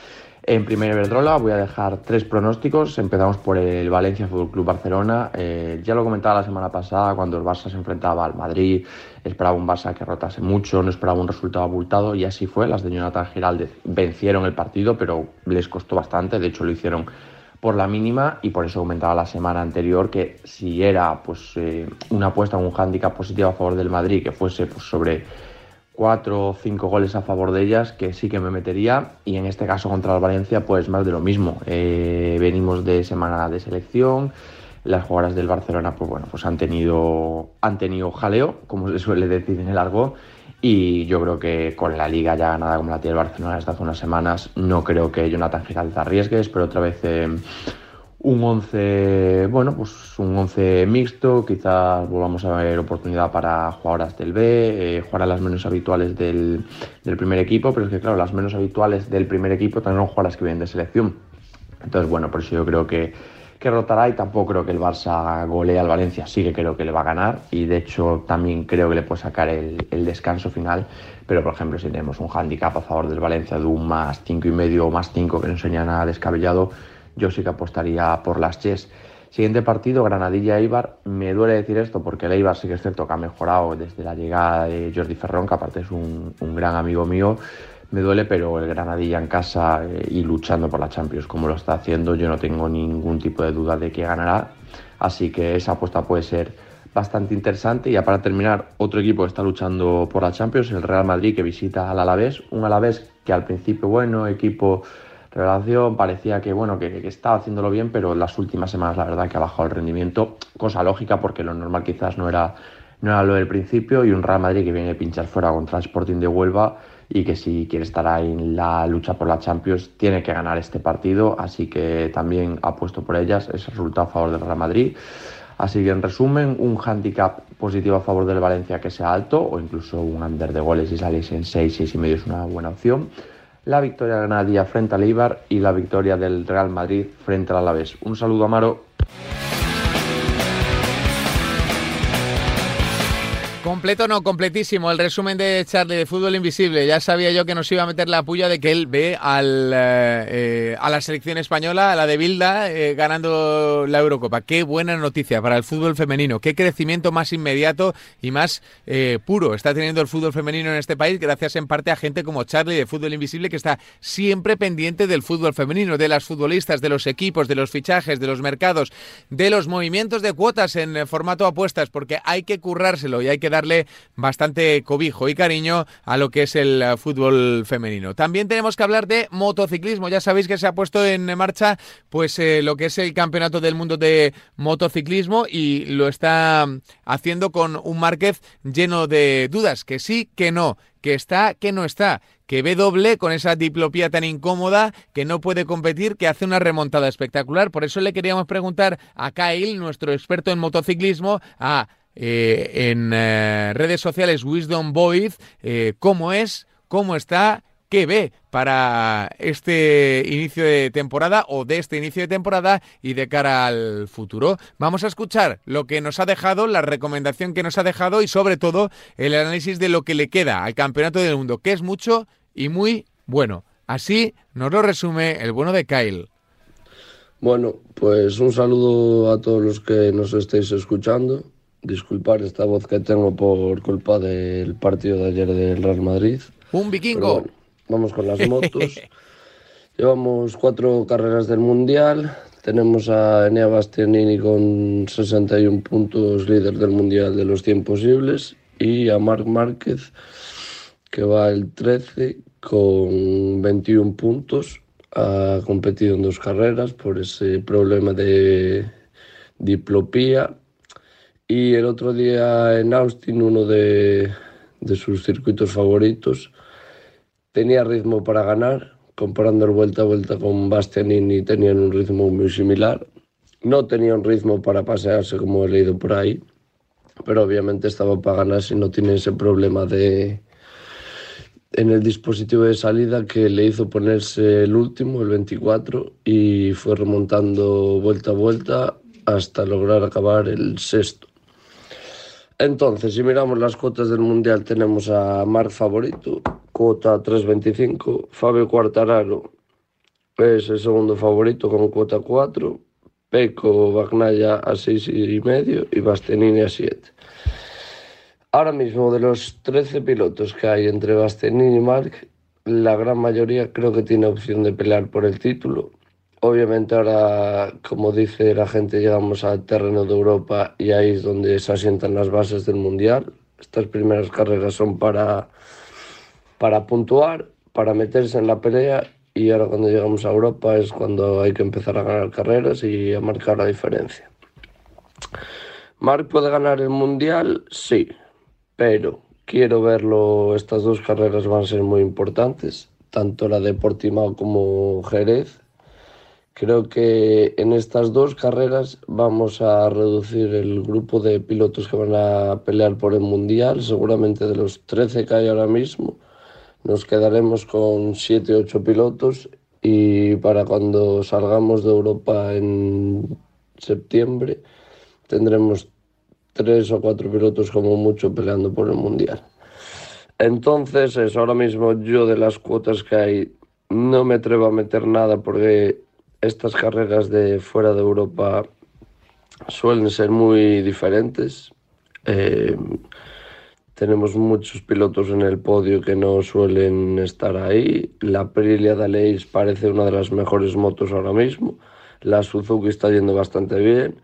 en primera Iberdrola voy a dejar tres pronósticos. Empezamos por el Valencia Fútbol Club Barcelona. Eh, ya lo comentaba la semana pasada cuando el Barça se enfrentaba al Madrid. Esperaba un Barça que rotase mucho, no esperaba un resultado abultado y así fue. Las de Jonathan Giraldez vencieron el partido, pero les costó bastante. De hecho, lo hicieron por la mínima y por eso comentaba la semana anterior que si era pues eh, una apuesta, un hándicap positivo a favor del Madrid que fuese pues, sobre cuatro o cinco goles a favor de ellas, que sí que me metería. Y en este caso contra el Valencia, pues más de lo mismo. Eh, venimos de semana de selección. Las jugadoras del Barcelona, pues bueno, pues han tenido, han tenido jaleo, como se suele decir en el largo. Y yo creo que con la liga ya ganada como la tiene el Barcelona desde hace unas semanas, no creo que Jonathan Giralt arriesgues, pero otra vez eh, un 11, bueno, pues un 11 mixto, quizás volvamos a ver oportunidad para jugadoras del B, eh, jugar a las menos habituales del, primer equipo, pero es que claro, las menos habituales del primer equipo también son jugadoras que vienen de selección. Entonces, bueno, por eso yo creo que, que rotará y tampoco creo que el Barça golee al Valencia, sí que creo que le va a ganar y de hecho también creo que le puede sacar el, el descanso final, pero por ejemplo si tenemos un handicap a favor del Valencia de un más 5 y medio o más 5 que no enseña nada descabellado, yo sí que apostaría por las Chess. Siguiente partido, Granadilla-Eibar. Me duele decir esto porque el Eibar sí que es cierto que ha mejorado desde la llegada de Jordi Ferrón, que aparte es un, gran amigo mío. Me duele, pero el Granadilla en casa eh, y luchando por la Champions como lo está haciendo, yo no tengo ningún tipo de duda de que ganará. Así que esa apuesta puede ser bastante interesante. Y ya para terminar, otro equipo que está luchando por la Champions, el Real Madrid, que visita al Alavés. Un Alavés que al principio, bueno, equipo Revelación parecía que bueno que, estaba haciéndolo bien, pero las últimas semanas la verdad que ha bajado el rendimiento, cosa lógica porque lo normal quizás no era, no era lo del principio y un Real Madrid que viene a pinchar fuera contra el Sporting de Huelva y que si quiere estar ahí en la lucha por la Champions tiene que ganar este partido, así que también apuesto por ellas, ese resultado a favor del Real Madrid. Así que en resumen, un handicap positivo a favor del Valencia que sea alto o incluso un under de goles si salís en 6, 6 y medio es una buena opción la victoria Granadilla frente al Eibar y la victoria del Real Madrid frente al Alavés. Un saludo, Amaro. Completo no, completísimo. El resumen de Charlie de Fútbol Invisible. Ya sabía yo que nos iba a meter la puya de que él ve al, eh, eh, a la selección española, a la de Bilda, eh, ganando la Eurocopa. Qué buena noticia para el fútbol femenino. Qué crecimiento más inmediato y más puro está teniendo el fútbol femenino en este país, gracias en parte a gente como Charlie de Fútbol Invisible, que está siempre pendiente del fútbol femenino, de las futbolistas, de los equipos, de los fichajes, de los mercados, de los movimientos de cuotas en formato apuestas, porque hay que currárselo y hay que darle bastante cobijo y cariño a lo que es el eh, fútbol femenino. También tenemos que hablar de motociclismo. Ya sabéis que se ha puesto en marcha pues eh, lo que es el Campeonato del Mundo de Motociclismo y lo está haciendo con un Márquez lleno de dudas, que sí, que no, que está, que no está, que ve doble con esa diplopía tan incómoda, que no puede competir, que hace una remontada espectacular. Por eso le queríamos preguntar a Kyle, nuestro experto en motociclismo, a eh, en eh, redes sociales Wisdom Boys eh, cómo es, cómo está, qué ve para este inicio de temporada o de este inicio de temporada y de cara al futuro. Vamos a escuchar lo que nos ha dejado, la recomendación que nos ha dejado y sobre todo el análisis de lo que le queda al Campeonato del Mundo, que es mucho y muy bueno. Así nos lo resume el bueno de Kyle. Bueno, pues un saludo a todos los que nos estéis escuchando disculpar esta voz que tengo por culpa del partido de ayer del Real Madrid. Un vikingo. Bueno, vamos con las motos. Llevamos cuatro carreras del Mundial. Tenemos a Enea Bastianini con 61 puntos, líder del Mundial de los 100 posibles. Y a Marc Márquez, que va el 13 con 21 puntos. Ha competido en dos carreras por ese problema de diplopía y el otro día en Austin, uno de, sus circuitos favoritos, tenía ritmo para ganar, comparando el vuelta a vuelta con Bastianini, tenían un ritmo muy similar. No tenía un ritmo para pasearse, como he leído por ahí, pero obviamente estaba para ganar si no tiene ese problema de en el dispositivo de salida que le hizo ponerse el último, el 24, y fue remontando vuelta a vuelta hasta lograr acabar el sexto. Entonces, si miramos las cuotas del Mundial, tenemos a Marc favorito, cuota 3.25, Fabio Quartararo es el segundo favorito con cuota 4, Peco Bagnaya a 6,5 y Bastianini a 7. Ahora mismo, de los 13 pilotos que hay entre Bastianini y Marc, la gran mayoría creo que tiene opción de pelear por el título. Obviamente ahora, como dice la gente, llegamos al terreno de Europa y ahí es donde se asientan las bases del Mundial. Estas primeras carreras son para, para puntuar, para meterse en la pelea y ahora cuando llegamos a Europa es cuando hay que empezar a ganar carreras y a marcar la diferencia. ¿Marc puede ganar el Mundial? Sí, pero quiero verlo, estas dos carreras van a ser muy importantes, tanto la de Portimao como Jerez Creo que en estas dos carreras vamos a reducir el grupo de pilotos que van a pelear por el Mundial. Seguramente de los 13 que hay ahora mismo, nos quedaremos con 7 8 pilotos y para cuando salgamos de Europa en septiembre tendremos 3 o 4 pilotos como mucho peleando por el Mundial. Entonces, es ahora mismo yo de las cuotas que hay no me atrevo a meter nada porque estas carreras de fuera de Europa suelen ser muy diferentes. Eh, tenemos muchos pilotos en el podio que no suelen estar ahí. La Aprilia Daleis parece una de las mejores motos ahora mismo. La Suzuki está yendo bastante bien.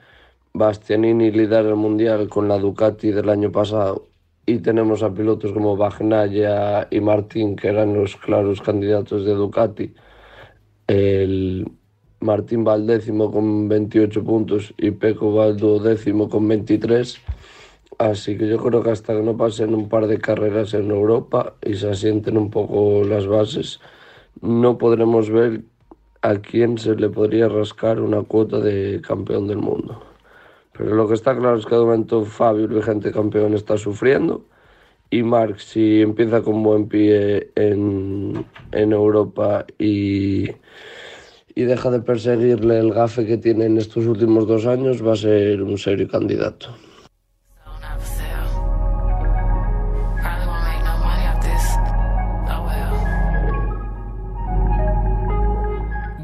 Bastianini lidera el mundial con la Ducati del año pasado. Y tenemos a pilotos como Bagnaya y Martín, que eran los claros candidatos de Ducati. El, Martín va décimo con 28 puntos y Peco va décimo con 23. Así que yo creo que hasta que no pasen un par de carreras en Europa y se asienten un poco las bases, no podremos ver a quién se le podría rascar una cuota de campeón del mundo. Pero lo que está claro es que de momento Fabio, el vigente campeón, está sufriendo. Y Marc, si empieza con buen pie en, en Europa y y deja de perseguirle el gafe que tiene en estos últimos dos años, va a ser un serio candidato.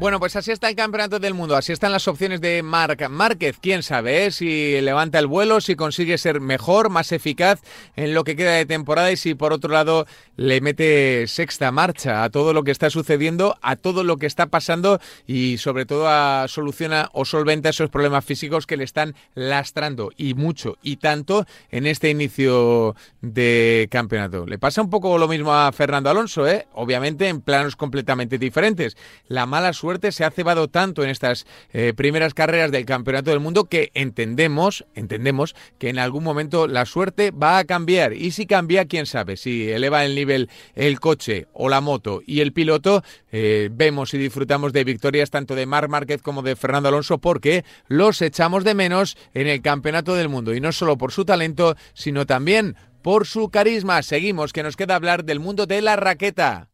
Bueno, pues así está el campeonato del mundo, así están las opciones de Marc Márquez. Quién sabe eh? si levanta el vuelo, si consigue ser mejor, más eficaz en lo que queda de temporada y si por otro lado le mete sexta marcha a todo lo que está sucediendo, a todo lo que está pasando y sobre todo a soluciona o solventa esos problemas físicos que le están lastrando y mucho y tanto en este inicio de campeonato. Le pasa un poco lo mismo a Fernando Alonso, ¿eh? obviamente en planos completamente diferentes. La mala suerte se ha cebado tanto en estas eh, primeras carreras del Campeonato del Mundo que entendemos, entendemos que en algún momento la suerte va a cambiar y si cambia, quién sabe, si eleva el nivel el coche o la moto y el piloto, eh, vemos y disfrutamos de victorias tanto de Marc Márquez como de Fernando Alonso porque los echamos de menos en el Campeonato del Mundo y no solo por su talento, sino también por su carisma. Seguimos, que nos queda hablar del mundo de la raqueta.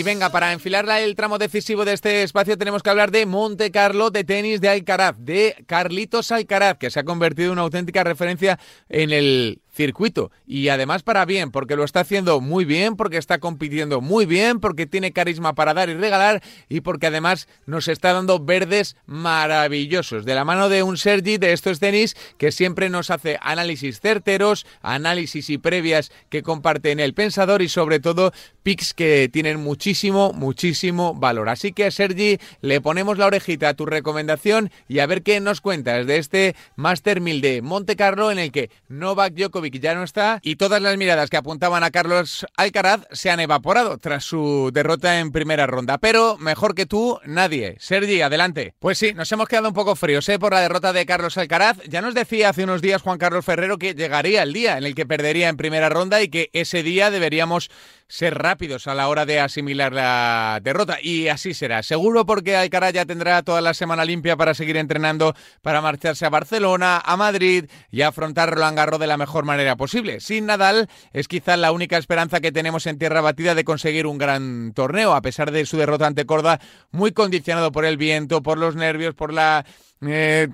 Y venga, para enfilar el tramo decisivo de este espacio tenemos que hablar de Monte Carlo, de tenis de Alcaraz, de Carlitos Alcaraz, que se ha convertido en una auténtica referencia en el circuito y además para bien, porque lo está haciendo muy bien, porque está compitiendo muy bien, porque tiene carisma para dar y regalar y porque además nos está dando verdes maravillosos de la mano de un Sergi de estos tenis que siempre nos hace análisis certeros, análisis y previas que comparte en el pensador y sobre todo pics que tienen muchísimo, muchísimo valor. Así que Sergi, le ponemos la orejita a tu recomendación y a ver qué nos cuentas de este Master 1000 de Monte Carlo en el que Novak Djokovic que ya no está y todas las miradas que apuntaban a Carlos Alcaraz se han evaporado tras su derrota en primera ronda. Pero mejor que tú, nadie. Sergi, adelante. Pues sí, nos hemos quedado un poco fríos ¿eh? por la derrota de Carlos Alcaraz. Ya nos decía hace unos días Juan Carlos Ferrero que llegaría el día en el que perdería en primera ronda y que ese día deberíamos ser rápidos a la hora de asimilar la derrota. Y así será. Seguro porque Alcaraz ya tendrá toda la semana limpia para seguir entrenando, para marcharse a Barcelona, a Madrid y afrontar Roland Garros de la mejor manera posible. Sin Nadal es quizá la única esperanza que tenemos en tierra batida de conseguir un gran torneo, a pesar de su derrota ante Corda, muy condicionado por el viento, por los nervios, por la... Eh,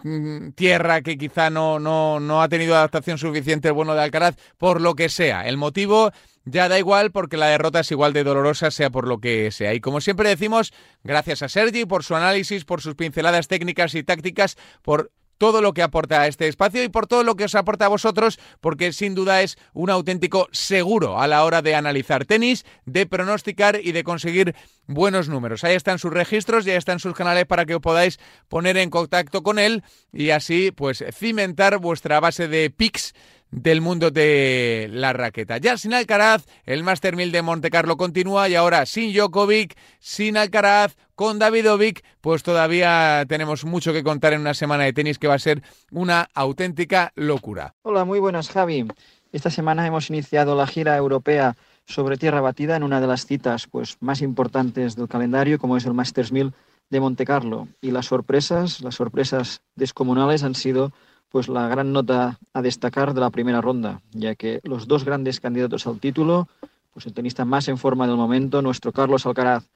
tierra que quizá no, no, no ha tenido adaptación suficiente el bueno de Alcaraz, por lo que sea. El motivo ya da igual porque la derrota es igual de dolorosa, sea por lo que sea. Y como siempre decimos, gracias a Sergi por su análisis, por sus pinceladas técnicas y tácticas, por todo lo que aporta a este espacio y por todo lo que os aporta a vosotros, porque sin duda es un auténtico seguro a la hora de analizar tenis, de pronosticar y de conseguir buenos números. Ahí están sus registros, ya están sus canales para que os podáis poner en contacto con él y así pues cimentar vuestra base de picks del mundo de la raqueta. Ya sin Alcaraz, el Master 1000 de Monte Carlo continúa y ahora sin Djokovic, sin Alcaraz, con Davidovic, pues todavía tenemos mucho que contar en una semana de tenis que va a ser una auténtica locura. Hola, muy buenas Javi. Esta semana hemos iniciado la gira europea sobre tierra batida en una de las citas pues, más importantes del calendario, como es el Masters 1000 de Monte Carlo. Y las sorpresas, las sorpresas descomunales han sido pues la gran nota a destacar de la primera ronda, ya que los dos grandes candidatos al título, pues el tenista más en forma del momento, nuestro Carlos Alcaraz,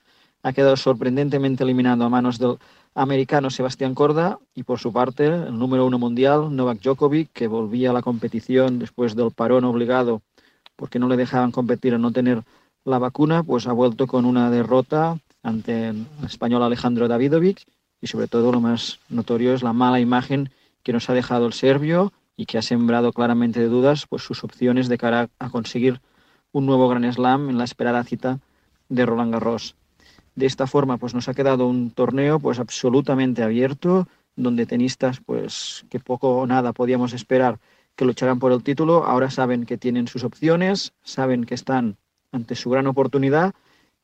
ha quedado sorprendentemente eliminado a manos del americano Sebastián Corda y por su parte el número uno mundial, Novak Djokovic, que volvía a la competición después del parón obligado porque no le dejaban competir a no tener la vacuna, pues ha vuelto con una derrota ante el español Alejandro Davidovic y sobre todo lo más notorio es la mala imagen que nos ha dejado el serbio y que ha sembrado claramente de dudas pues, sus opciones de cara a conseguir un nuevo Gran Slam en la esperada cita de Roland Garros. De esta forma, pues nos ha quedado un torneo pues absolutamente abierto, donde tenistas pues que poco o nada podíamos esperar que lucharán por el título, ahora saben que tienen sus opciones, saben que están ante su gran oportunidad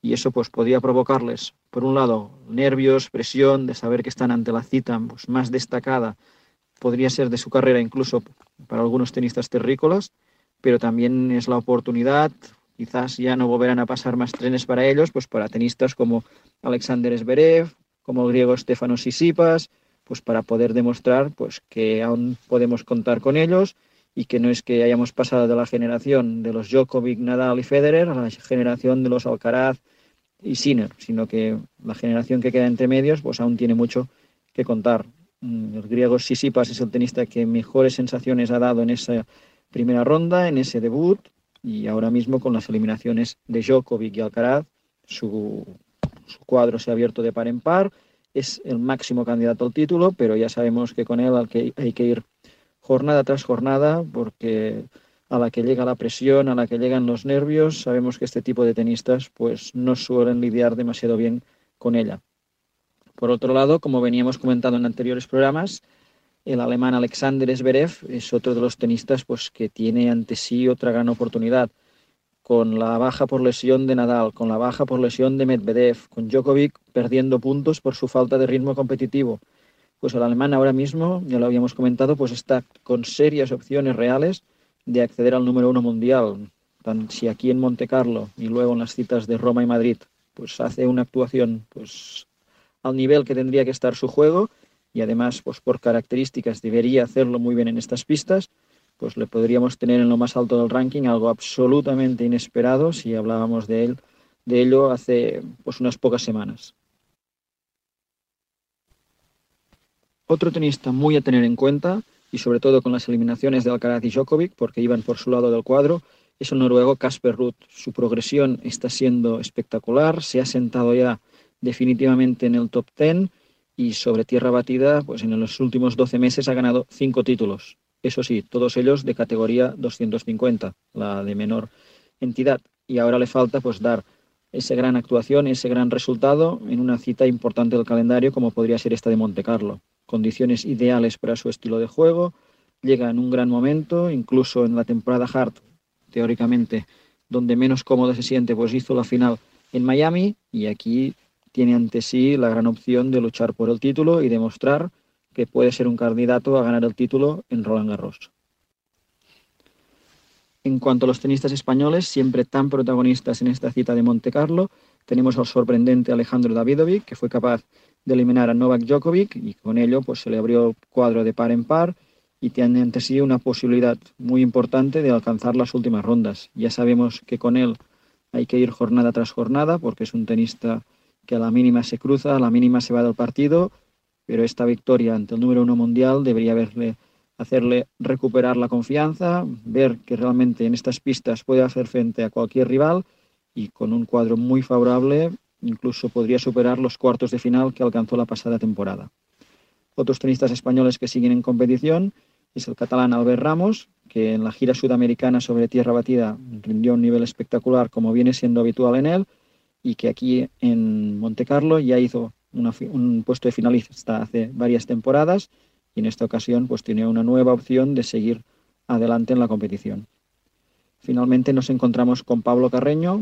y eso pues podía provocarles, por un lado, nervios, presión de saber que están ante la cita pues, más destacada podría ser de su carrera incluso para algunos tenistas terrícolas, pero también es la oportunidad, quizás ya no volverán a pasar más trenes para ellos, pues para tenistas como Alexander Zverev, como el griego Stefanos Sisipas, pues para poder demostrar pues que aún podemos contar con ellos y que no es que hayamos pasado de la generación de los Djokovic, Nadal y Federer a la generación de los Alcaraz y Sinner, sino que la generación que queda entre medios pues aún tiene mucho que contar el griego Sisipas es el tenista que mejores sensaciones ha dado en esa primera ronda, en ese debut, y ahora mismo con las eliminaciones de Djokovic y Alcaraz, su, su cuadro se ha abierto de par en par, es el máximo candidato al título, pero ya sabemos que con él hay que ir jornada tras jornada porque a la que llega la presión, a la que llegan los nervios, sabemos que este tipo de tenistas pues no suelen lidiar demasiado bien con ella. Por otro lado, como veníamos comentando en anteriores programas, el alemán Alexander Zverev es otro de los tenistas pues, que tiene ante sí otra gran oportunidad. Con la baja por lesión de Nadal, con la baja por lesión de Medvedev, con Djokovic perdiendo puntos por su falta de ritmo competitivo. Pues el alemán ahora mismo, ya lo habíamos comentado, pues está con serias opciones reales de acceder al número uno mundial. si aquí en Monte Carlo y luego en las citas de Roma y Madrid, pues hace una actuación pues al nivel que tendría que estar su juego y además pues por características debería hacerlo muy bien en estas pistas, pues le podríamos tener en lo más alto del ranking, algo absolutamente inesperado si hablábamos de él de ello hace pues unas pocas semanas. Otro tenista muy a tener en cuenta y sobre todo con las eliminaciones de Alcaraz y Djokovic, porque iban por su lado del cuadro, es el noruego Casper Ruth. Su progresión está siendo espectacular, se ha sentado ya definitivamente en el top 10 y sobre tierra batida, pues en los últimos 12 meses ha ganado cinco títulos. Eso sí, todos ellos de categoría 250, la de menor entidad. Y ahora le falta pues dar esa gran actuación, ese gran resultado en una cita importante del calendario como podría ser esta de Monte Carlo condiciones ideales para su estilo de juego, llega en un gran momento, incluso en la temporada hard, teóricamente, donde menos cómodo se siente, pues hizo la final en Miami y aquí tiene ante sí la gran opción de luchar por el título y demostrar que puede ser un candidato a ganar el título en Roland Garros. En cuanto a los tenistas españoles, siempre tan protagonistas en esta cita de Monte Carlo, tenemos al sorprendente Alejandro Davidovic, que fue capaz de eliminar a Novak Djokovic y con ello pues se le abrió cuadro de par en par y tiene ante sí una posibilidad muy importante de alcanzar las últimas rondas. Ya sabemos que con él hay que ir jornada tras jornada porque es un tenista que a la mínima se cruza, a la mínima se va del partido, pero esta victoria ante el número uno mundial debería hacerle recuperar la confianza, ver que realmente en estas pistas puede hacer frente a cualquier rival y con un cuadro muy favorable incluso podría superar los cuartos de final que alcanzó la pasada temporada. Otros tenistas españoles que siguen en competición es el catalán Albert Ramos, que en la gira sudamericana sobre tierra batida rindió un nivel espectacular como viene siendo habitual en él y que aquí en Monte Carlo ya hizo un puesto de finalista hace varias temporadas y en esta ocasión pues tiene una nueva opción de seguir adelante en la competición. Finalmente nos encontramos con Pablo Carreño,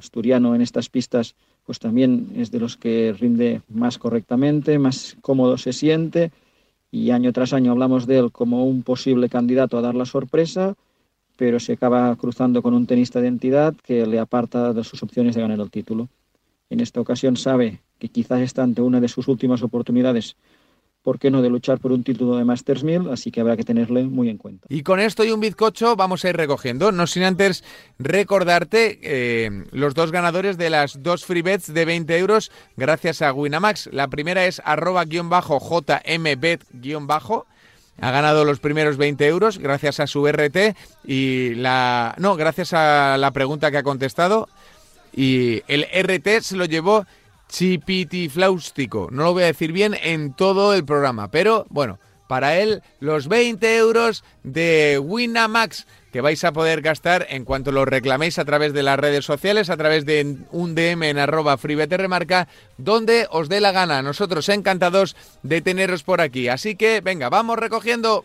asturiano en estas pistas pues también es de los que rinde más correctamente, más cómodo se siente y año tras año hablamos de él como un posible candidato a dar la sorpresa, pero se acaba cruzando con un tenista de entidad que le aparta de sus opciones de ganar el título. En esta ocasión sabe que quizás está ante una de sus últimas oportunidades ¿por qué no?, de luchar por un título de Masters 1000, así que habrá que tenerle muy en cuenta. Y con esto y un bizcocho vamos a ir recogiendo, no sin antes recordarte eh, los dos ganadores de las dos free bets de 20 euros gracias a Winamax. La primera es arroba Ha ganado los primeros 20 euros gracias a su RT y la... No, gracias a la pregunta que ha contestado. Y el RT se lo llevó chipitifláustico. No lo voy a decir bien en todo el programa, pero bueno, para él los 20 euros de Winamax que vais a poder gastar en cuanto lo reclaméis a través de las redes sociales, a través de un DM en arroba remarca, donde os dé la gana. Nosotros encantados de teneros por aquí. Así que venga, vamos recogiendo.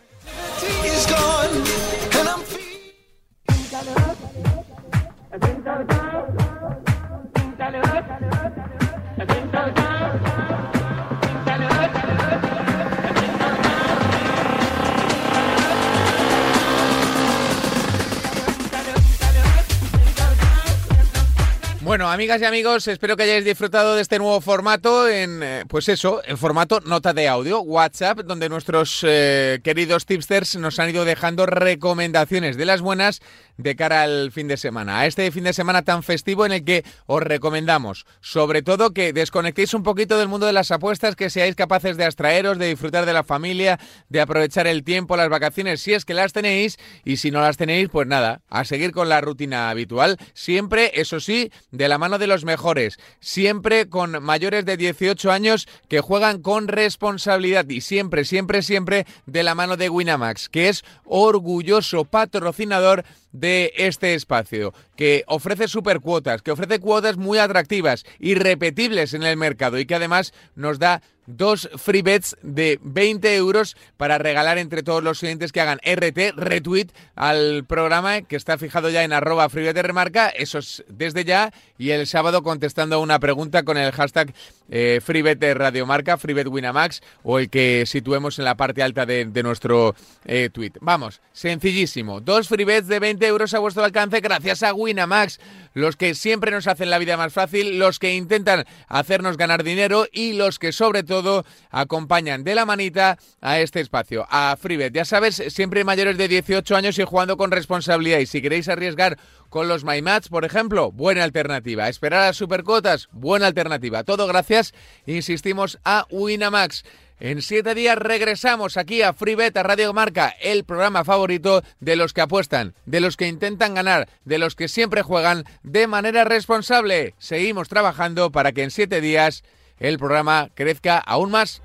Bueno, amigas y amigos, espero que hayáis disfrutado de este nuevo formato en, eh, pues eso, en formato nota de audio, WhatsApp, donde nuestros eh, queridos tipsters nos han ido dejando recomendaciones de las buenas de cara al fin de semana, a este fin de semana tan festivo en el que os recomendamos, sobre todo, que desconectéis un poquito del mundo de las apuestas, que seáis capaces de abstraeros, de disfrutar de la familia, de aprovechar el tiempo, las vacaciones, si es que las tenéis, y si no las tenéis, pues nada, a seguir con la rutina habitual, siempre, eso sí, de la mano de los mejores, siempre con mayores de 18 años que juegan con responsabilidad y siempre, siempre, siempre de la mano de Winamax, que es orgulloso patrocinador de este espacio, que ofrece supercuotas, que ofrece cuotas muy atractivas, irrepetibles en el mercado y que además nos da dos free bets de 20 euros para regalar entre todos los clientes que hagan RT, retweet al programa que está fijado ya en arroba freebet remarca, eso es desde ya, y el sábado contestando a una pregunta con el hashtag eh, freebet radiomarca, freebet winamax o el que situemos en la parte alta de, nuestro eh, tweet. Vamos, sencillísimo, dos free bets de 20 euros a vuestro alcance gracias a Winamax los que siempre nos hacen la vida más fácil, los que intentan hacernos ganar dinero y los que sobre todo acompañan de la manita a este espacio, a Freebet. Ya sabes, siempre mayores de 18 años y jugando con responsabilidad. Y si queréis arriesgar con los MyMats, por ejemplo, buena alternativa. Esperar a las supercotas, buena alternativa. Todo gracias, insistimos, a Winamax. En siete días regresamos aquí a FreeBet, a Radio Marca, el programa favorito de los que apuestan, de los que intentan ganar, de los que siempre juegan de manera responsable. Seguimos trabajando para que en siete días el programa crezca aún más.